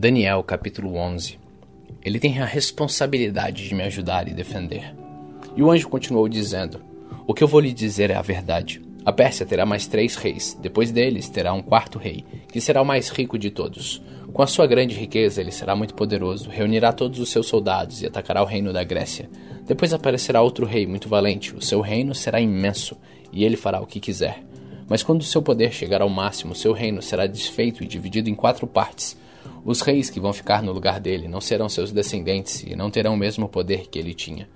Daniel capítulo 11 Ele tem a responsabilidade de me ajudar e defender. E o anjo continuou dizendo: O que eu vou lhe dizer é a verdade. A Pérsia terá mais três reis, depois deles terá um quarto rei, que será o mais rico de todos. Com a sua grande riqueza, ele será muito poderoso, reunirá todos os seus soldados e atacará o reino da Grécia. Depois aparecerá outro rei muito valente, o seu reino será imenso, e ele fará o que quiser. Mas quando seu poder chegar ao máximo, seu reino será desfeito e dividido em quatro partes os reis que vão ficar no lugar dele não serão seus descendentes e não terão o mesmo poder que ele tinha.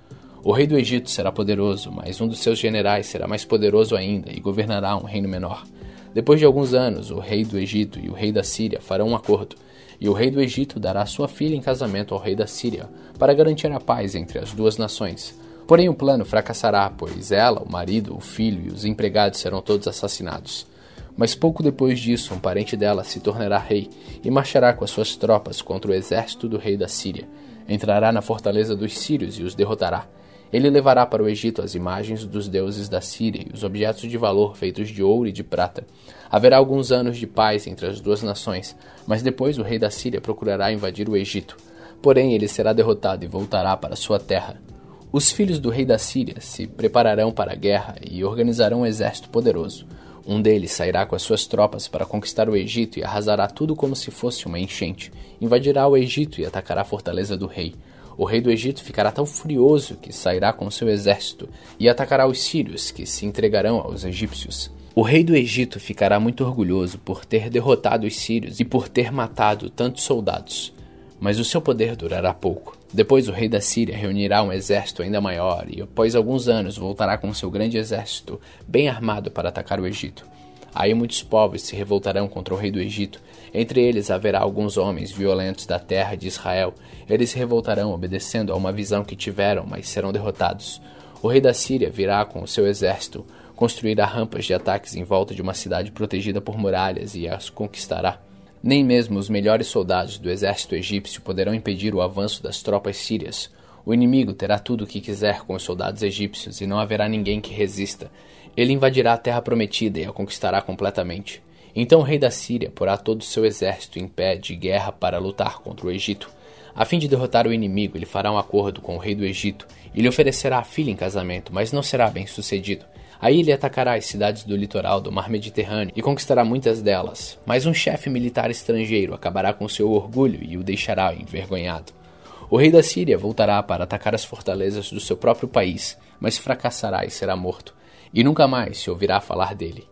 O rei do Egito será poderoso, mas um dos seus generais será mais poderoso ainda e governará um reino menor. Depois de alguns anos, o rei do Egito e o rei da Síria farão um acordo, e o rei do Egito dará sua filha em casamento ao rei da Síria, para garantir a paz entre as duas nações. Porém, o plano fracassará, pois ela, o marido, o filho e os empregados serão todos assassinados. Mas pouco depois disso, um parente dela se tornará rei e marchará com as suas tropas contra o exército do rei da Síria. Entrará na fortaleza dos sírios e os derrotará. Ele levará para o Egito as imagens dos deuses da Síria e os objetos de valor feitos de ouro e de prata. Haverá alguns anos de paz entre as duas nações, mas depois o rei da Síria procurará invadir o Egito. Porém, ele será derrotado e voltará para sua terra. Os filhos do rei da Síria se prepararão para a guerra e organizarão um exército poderoso. Um deles sairá com as suas tropas para conquistar o Egito e arrasará tudo como se fosse uma enchente. Invadirá o Egito e atacará a fortaleza do rei. O rei do Egito ficará tão furioso que sairá com seu exército e atacará os sírios, que se entregarão aos egípcios. O rei do Egito ficará muito orgulhoso por ter derrotado os sírios e por ter matado tantos soldados. Mas o seu poder durará pouco. Depois o rei da Síria reunirá um exército ainda maior e, após alguns anos, voltará com seu grande exército bem armado para atacar o Egito. Aí muitos povos se revoltarão contra o rei do Egito. Entre eles haverá alguns homens violentos da terra de Israel. Eles se revoltarão obedecendo a uma visão que tiveram, mas serão derrotados. O rei da Síria virá com o seu exército, construirá rampas de ataques em volta de uma cidade protegida por muralhas e as conquistará. Nem mesmo os melhores soldados do exército egípcio poderão impedir o avanço das tropas sírias. O inimigo terá tudo o que quiser com os soldados egípcios e não haverá ninguém que resista. Ele invadirá a terra prometida e a conquistará completamente. Então o rei da Síria porá todo o seu exército em pé de guerra para lutar contra o Egito. A fim de derrotar o inimigo, ele fará um acordo com o rei do Egito e lhe oferecerá a filha em casamento, mas não será bem sucedido. Aí ele atacará as cidades do litoral do mar Mediterrâneo e conquistará muitas delas, mas um chefe militar estrangeiro acabará com seu orgulho e o deixará envergonhado. O rei da Síria voltará para atacar as fortalezas do seu próprio país, mas fracassará e será morto, e nunca mais se ouvirá falar dele.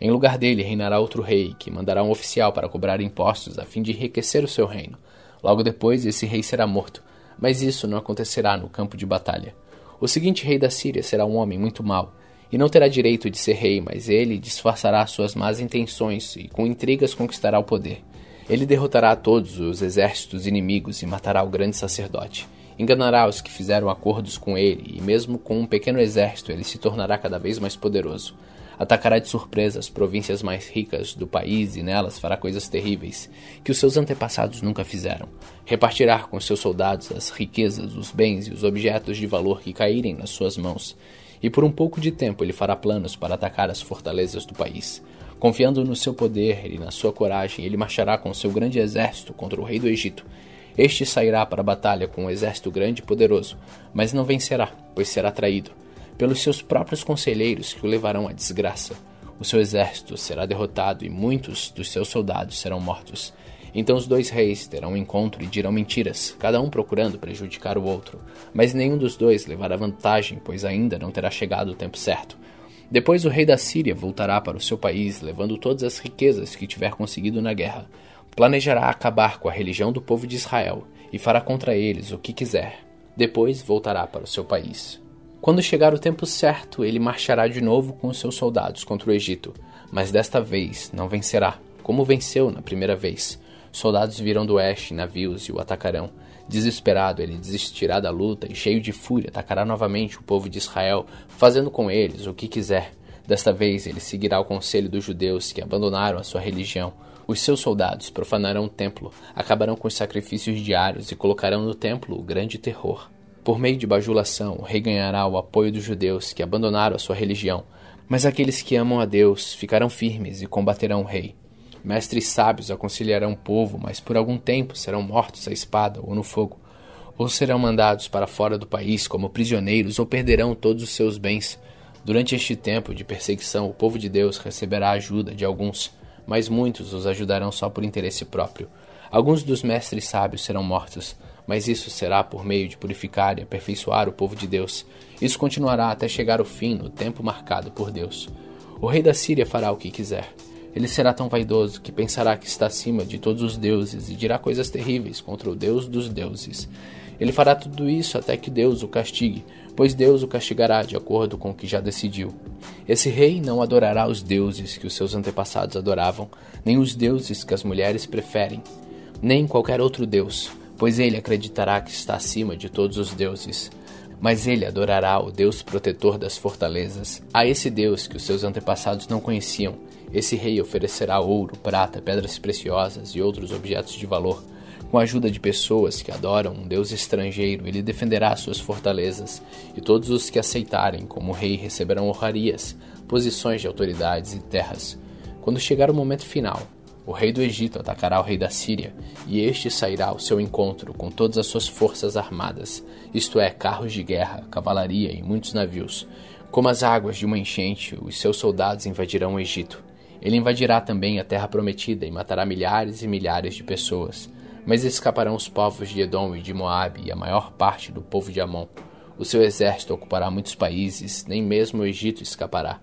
Em lugar dele reinará outro rei, que mandará um oficial para cobrar impostos a fim de enriquecer o seu reino. Logo depois, esse rei será morto, mas isso não acontecerá no campo de batalha. O seguinte rei da Síria será um homem muito mau, e não terá direito de ser rei, mas ele disfarçará suas más intenções e com intrigas conquistará o poder. Ele derrotará todos os exércitos inimigos e matará o grande sacerdote. Enganará os que fizeram acordos com ele, e mesmo com um pequeno exército, ele se tornará cada vez mais poderoso. Atacará de surpresa as províncias mais ricas do país e nelas fará coisas terríveis que os seus antepassados nunca fizeram. Repartirá com seus soldados as riquezas, os bens e os objetos de valor que caírem nas suas mãos e por um pouco de tempo ele fará planos para atacar as fortalezas do país. Confiando no seu poder e na sua coragem, ele marchará com seu grande exército contra o rei do Egito. Este sairá para a batalha com um exército grande e poderoso, mas não vencerá, pois será traído pelos seus próprios conselheiros que o levarão à desgraça. O seu exército será derrotado e muitos dos seus soldados serão mortos. Então os dois reis terão um encontro e dirão mentiras, cada um procurando prejudicar o outro, mas nenhum dos dois levará vantagem, pois ainda não terá chegado o tempo certo. Depois o rei da Síria voltará para o seu país, levando todas as riquezas que tiver conseguido na guerra. Planejará acabar com a religião do povo de Israel e fará contra eles o que quiser. Depois voltará para o seu país. Quando chegar o tempo certo, ele marchará de novo com os seus soldados contra o Egito, mas desta vez não vencerá, como venceu na primeira vez Soldados virão do oeste navios e o atacarão. Desesperado, ele desistirá da luta e, cheio de fúria, atacará novamente o povo de Israel, fazendo com eles o que quiser. Desta vez, ele seguirá o conselho dos judeus que abandonaram a sua religião. Os seus soldados profanarão o templo, acabarão com os sacrifícios diários e colocarão no templo o grande terror. Por meio de bajulação, o rei ganhará o apoio dos judeus que abandonaram a sua religião, mas aqueles que amam a Deus ficarão firmes e combaterão o rei. Mestres sábios aconselharão o povo, mas por algum tempo serão mortos à espada ou no fogo, ou serão mandados para fora do país como prisioneiros, ou perderão todos os seus bens. Durante este tempo de perseguição, o povo de Deus receberá a ajuda de alguns, mas muitos os ajudarão só por interesse próprio. Alguns dos mestres sábios serão mortos, mas isso será por meio de purificar e aperfeiçoar o povo de Deus. Isso continuará até chegar o fim no tempo marcado por Deus. O rei da Síria fará o que quiser. Ele será tão vaidoso que pensará que está acima de todos os deuses e dirá coisas terríveis contra o Deus dos deuses. Ele fará tudo isso até que Deus o castigue, pois Deus o castigará de acordo com o que já decidiu. Esse rei não adorará os deuses que os seus antepassados adoravam, nem os deuses que as mulheres preferem, nem qualquer outro deus, pois ele acreditará que está acima de todos os deuses. Mas ele adorará o Deus protetor das fortalezas, a esse Deus que os seus antepassados não conheciam esse rei oferecerá ouro, prata, pedras preciosas e outros objetos de valor. Com a ajuda de pessoas que adoram um deus estrangeiro, ele defenderá suas fortalezas, e todos os que aceitarem como rei receberão honrarias, posições de autoridades e terras. Quando chegar o momento final, o rei do Egito atacará o rei da Síria, e este sairá ao seu encontro com todas as suas forças armadas, isto é, carros de guerra, cavalaria e muitos navios. Como as águas de uma enchente, os seus soldados invadirão o Egito. Ele invadirá também a terra prometida e matará milhares e milhares de pessoas. Mas escaparão os povos de Edom e de Moabe e a maior parte do povo de Amon. O seu exército ocupará muitos países, nem mesmo o Egito escapará.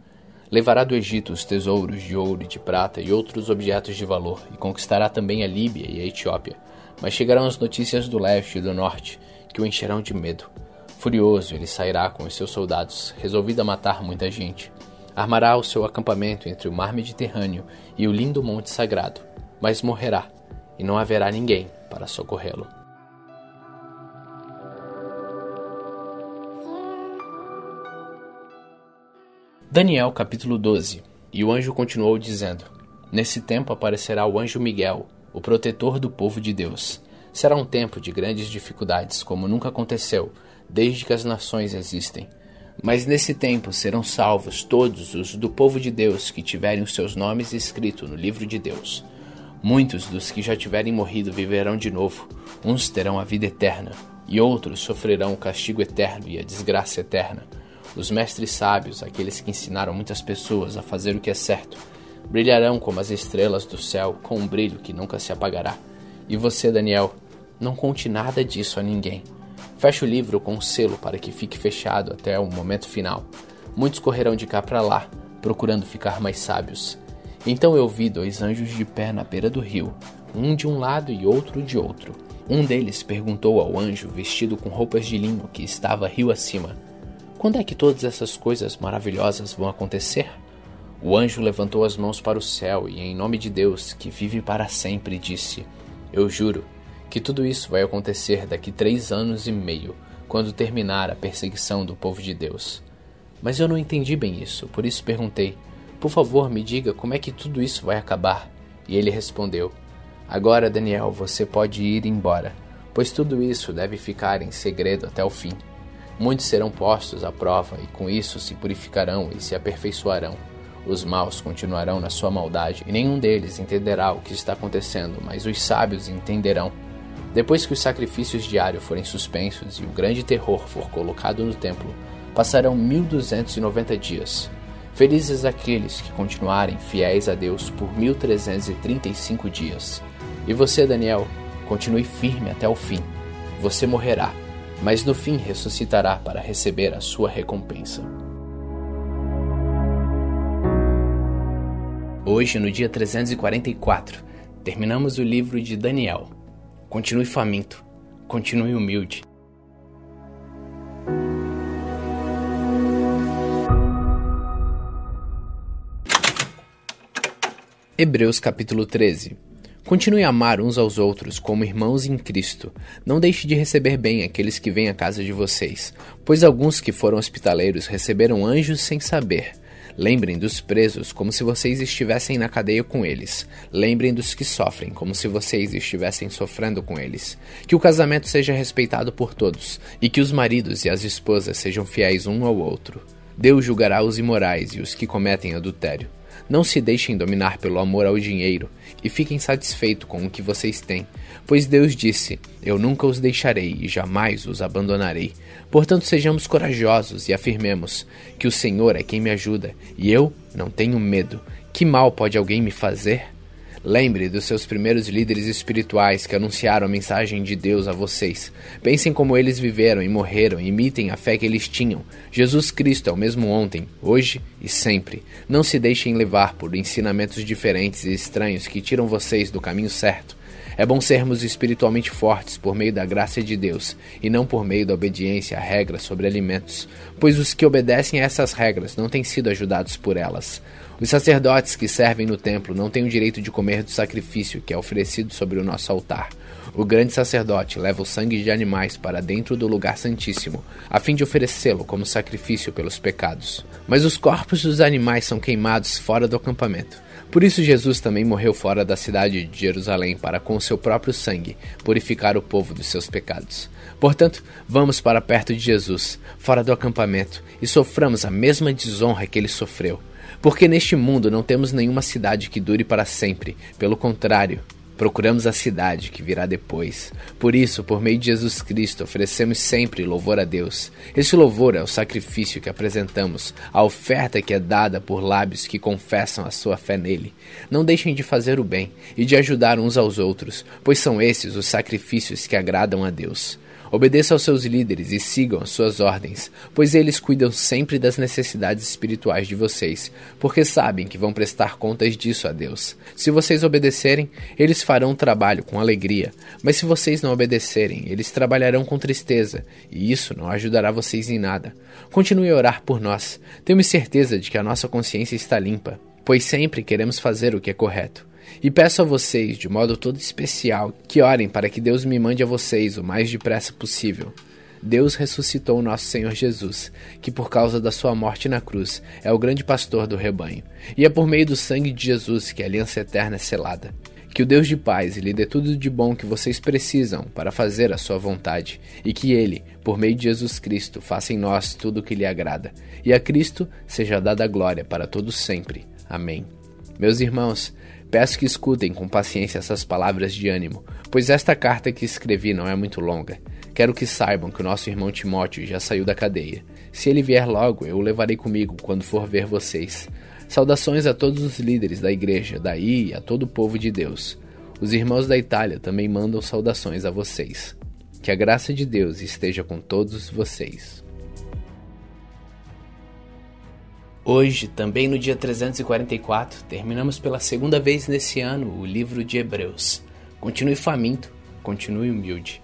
Levará do Egito os tesouros de ouro e de prata e outros objetos de valor, e conquistará também a Líbia e a Etiópia. Mas chegarão as notícias do leste e do norte, que o encherão de medo. Furioso, ele sairá com os seus soldados, resolvido a matar muita gente. Armará o seu acampamento entre o mar Mediterrâneo e o lindo Monte Sagrado, mas morrerá, e não haverá ninguém para socorrê-lo. Daniel capítulo 12 E o anjo continuou dizendo: Nesse tempo aparecerá o anjo Miguel, o protetor do povo de Deus. Será um tempo de grandes dificuldades, como nunca aconteceu, desde que as nações existem. Mas nesse tempo serão salvos todos os do povo de Deus que tiverem os seus nomes escritos no livro de Deus. Muitos dos que já tiverem morrido viverão de novo, uns terão a vida eterna, e outros sofrerão o castigo eterno e a desgraça eterna. Os mestres sábios, aqueles que ensinaram muitas pessoas a fazer o que é certo, brilharão como as estrelas do céu com um brilho que nunca se apagará. E você, Daniel, não conte nada disso a ninguém Feche o livro com um selo para que fique fechado até o momento final. Muitos correrão de cá para lá, procurando ficar mais sábios. Então eu vi dois anjos de pé na beira do rio, um de um lado e outro de outro. Um deles perguntou ao anjo vestido com roupas de linho que estava rio acima: Quando é que todas essas coisas maravilhosas vão acontecer? O anjo levantou as mãos para o céu e, em nome de Deus, que vive para sempre, disse: Eu juro que tudo isso vai acontecer daqui três anos e meio, quando terminar a perseguição do povo de Deus. Mas eu não entendi bem isso, por isso perguntei: Por favor, me diga como é que tudo isso vai acabar? E ele respondeu: Agora, Daniel, você pode ir embora, pois tudo isso deve ficar em segredo até o fim. Muitos serão postos à prova e com isso se purificarão e se aperfeiçoarão. Os maus continuarão na sua maldade e nenhum deles entenderá o que está acontecendo, mas os sábios entenderão. Depois que os sacrifícios diários forem suspensos e o grande terror for colocado no templo, passarão 1290 dias. Felizes aqueles que continuarem fiéis a Deus por 1335 dias. E você, Daniel, continue firme até o fim. Você morrerá, mas no fim ressuscitará para receber a sua recompensa. Hoje, no dia 344, terminamos o livro de Daniel. Continue faminto. Continue humilde. Hebreus capítulo 13 Continue a amar uns aos outros como irmãos em Cristo. Não deixe de receber bem aqueles que vêm à casa de vocês, pois alguns que foram hospitaleiros receberam anjos sem saber. Lembrem dos presos como se vocês estivessem na cadeia com eles. Lembrem dos que sofrem como se vocês estivessem sofrendo com eles. Que o casamento seja respeitado por todos e que os maridos e as esposas sejam fiéis um ao outro. Deus julgará os imorais e os que cometem adultério. Não se deixem dominar pelo amor ao dinheiro e fiquem satisfeitos com o que vocês têm, pois Deus disse: Eu nunca os deixarei e jamais os abandonarei. Portanto, sejamos corajosos e afirmemos que o Senhor é quem me ajuda e eu não tenho medo. Que mal pode alguém me fazer? Lembre dos seus primeiros líderes espirituais que anunciaram a mensagem de Deus a vocês. Pensem como eles viveram e morreram, imitem a fé que eles tinham. Jesus Cristo é o mesmo ontem, hoje e sempre. Não se deixem levar por ensinamentos diferentes e estranhos que tiram vocês do caminho certo. É bom sermos espiritualmente fortes por meio da graça de Deus e não por meio da obediência a regras sobre alimentos, pois os que obedecem a essas regras não têm sido ajudados por elas. Os sacerdotes que servem no templo não têm o direito de comer do sacrifício que é oferecido sobre o nosso altar. O grande sacerdote leva o sangue de animais para dentro do lugar santíssimo, a fim de oferecê-lo como sacrifício pelos pecados. Mas os corpos dos animais são queimados fora do acampamento. Por isso Jesus também morreu fora da cidade de Jerusalém para com seu próprio sangue purificar o povo dos seus pecados. Portanto, vamos para perto de Jesus, fora do acampamento, e soframos a mesma desonra que ele sofreu. Porque neste mundo não temos nenhuma cidade que dure para sempre, pelo contrário, Procuramos a cidade que virá depois. Por isso, por meio de Jesus Cristo, oferecemos sempre louvor a Deus. Esse louvor é o sacrifício que apresentamos, a oferta que é dada por lábios que confessam a sua fé nele. Não deixem de fazer o bem e de ajudar uns aos outros, pois são esses os sacrifícios que agradam a Deus. Obedeça aos seus líderes e sigam as suas ordens, pois eles cuidam sempre das necessidades espirituais de vocês, porque sabem que vão prestar contas disso a Deus. Se vocês obedecerem, eles farão o trabalho com alegria, mas se vocês não obedecerem, eles trabalharão com tristeza, e isso não ajudará vocês em nada. Continue a orar por nós. Temos certeza de que a nossa consciência está limpa, pois sempre queremos fazer o que é correto. E peço a vocês, de modo todo especial, que orem para que Deus me mande a vocês o mais depressa possível. Deus ressuscitou o nosso Senhor Jesus, que por causa da sua morte na cruz é o grande pastor do rebanho, e é por meio do sangue de Jesus que a aliança eterna é selada. Que o Deus de paz lhe dê tudo de bom que vocês precisam para fazer a sua vontade, e que Ele, por meio de Jesus Cristo, faça em nós tudo o que lhe agrada, e a Cristo seja dada glória para todos sempre. Amém. Meus irmãos, Peço que escutem com paciência essas palavras de ânimo, pois esta carta que escrevi não é muito longa. Quero que saibam que o nosso irmão Timóteo já saiu da cadeia. Se ele vier logo, eu o levarei comigo quando for ver vocês. Saudações a todos os líderes da igreja, daí e a todo o povo de Deus. Os irmãos da Itália também mandam saudações a vocês. Que a graça de Deus esteja com todos vocês. Hoje, também no dia 344, terminamos pela segunda vez nesse ano o livro de Hebreus. Continue faminto, continue humilde.